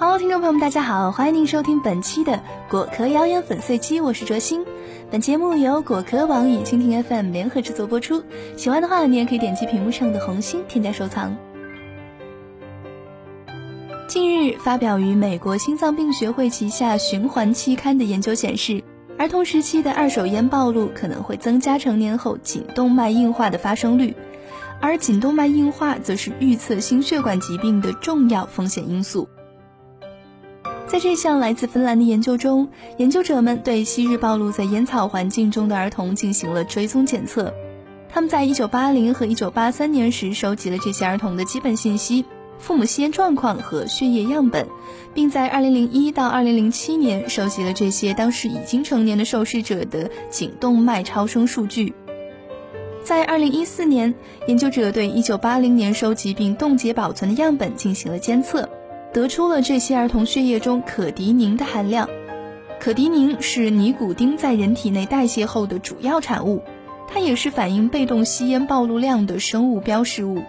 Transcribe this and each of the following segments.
Hello，听众朋友们，大家好，欢迎您收听本期的果壳谣言粉碎机，我是卓心。本节目由果壳网与蜻蜓 FM 联合制作播出。喜欢的话，你也可以点击屏幕上的红心添加收藏。近日发表于美国心脏病学会旗下循环期刊的研究显示，儿童时期的二手烟暴露可能会增加成年后颈动脉硬化的发生率，而颈动脉硬化则是预测心血管疾病的重要风险因素。在这项来自芬兰的研究中，研究者们对昔日暴露在烟草环境中的儿童进行了追踪检测。他们在1980和1983年时收集了这些儿童的基本信息、父母吸烟状况和血液样本，并在2001到2007年收集了这些当时已经成年的受试者的颈动脉超声数据。在2014年，研究者对1980年收集并冻结保存的样本进行了监测。得出了这些儿童血液中可的宁的含量。可的宁是尼古丁在人体内代谢后的主要产物，它也是反映被动吸烟暴露量的生物标识物。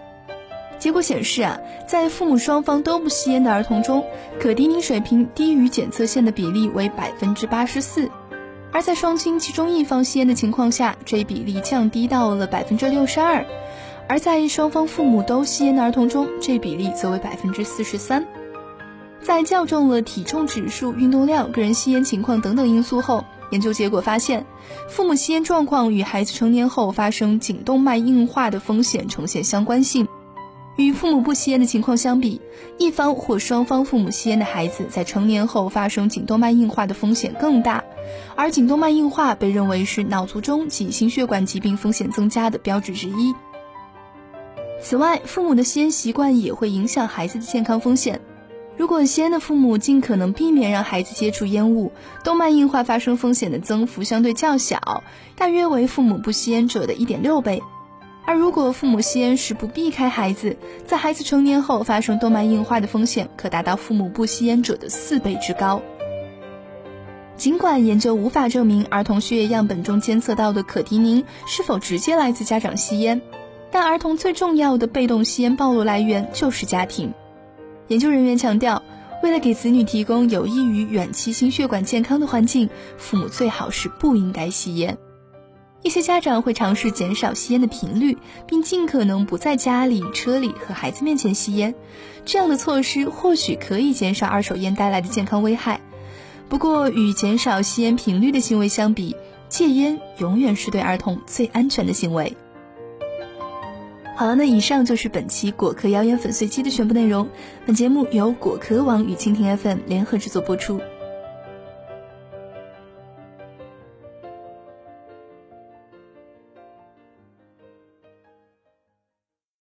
结果显示啊，在父母双方都不吸烟的儿童中，可的宁水平低于检测线的比例为百分之八十四；而在双亲其中一方吸烟的情况下，这一比例降低到了百分之六十二；而在双方父母都吸烟的儿童中，这比例则为百分之四十三。在校正了体重指数、运动量、个人吸烟情况等等因素后，研究结果发现，父母吸烟状况与孩子成年后发生颈动脉硬化的风险呈现相关性。与父母不吸烟的情况相比，一方或双方父母吸烟的孩子在成年后发生颈动脉硬化的风险更大，而颈动脉硬化被认为是脑卒中及心血管疾病风险增加的标志之一。此外，父母的吸烟习惯也会影响孩子的健康风险。如果吸烟的父母尽可能避免让孩子接触烟雾，动脉硬化发生风险的增幅相对较小，大约为父母不吸烟者的一点六倍。而如果父母吸烟时不避开孩子，在孩子成年后发生动脉硬化的风险可达到父母不吸烟者的四倍之高。尽管研究无法证明儿童血液样本中监测到的可提宁是否直接来自家长吸烟，但儿童最重要的被动吸烟暴露来源就是家庭。研究人员强调，为了给子女提供有益于远期心血管健康的环境，父母最好是不应该吸烟。一些家长会尝试减少吸烟的频率，并尽可能不在家里、车里和孩子面前吸烟。这样的措施或许可以减少二手烟带来的健康危害。不过，与减少吸烟频率的行为相比，戒烟永远是对儿童最安全的行为。好了，那以上就是本期果壳谣言粉碎机的全部内容。本节目由果壳网与蜻蜓 FM 联合制作播出。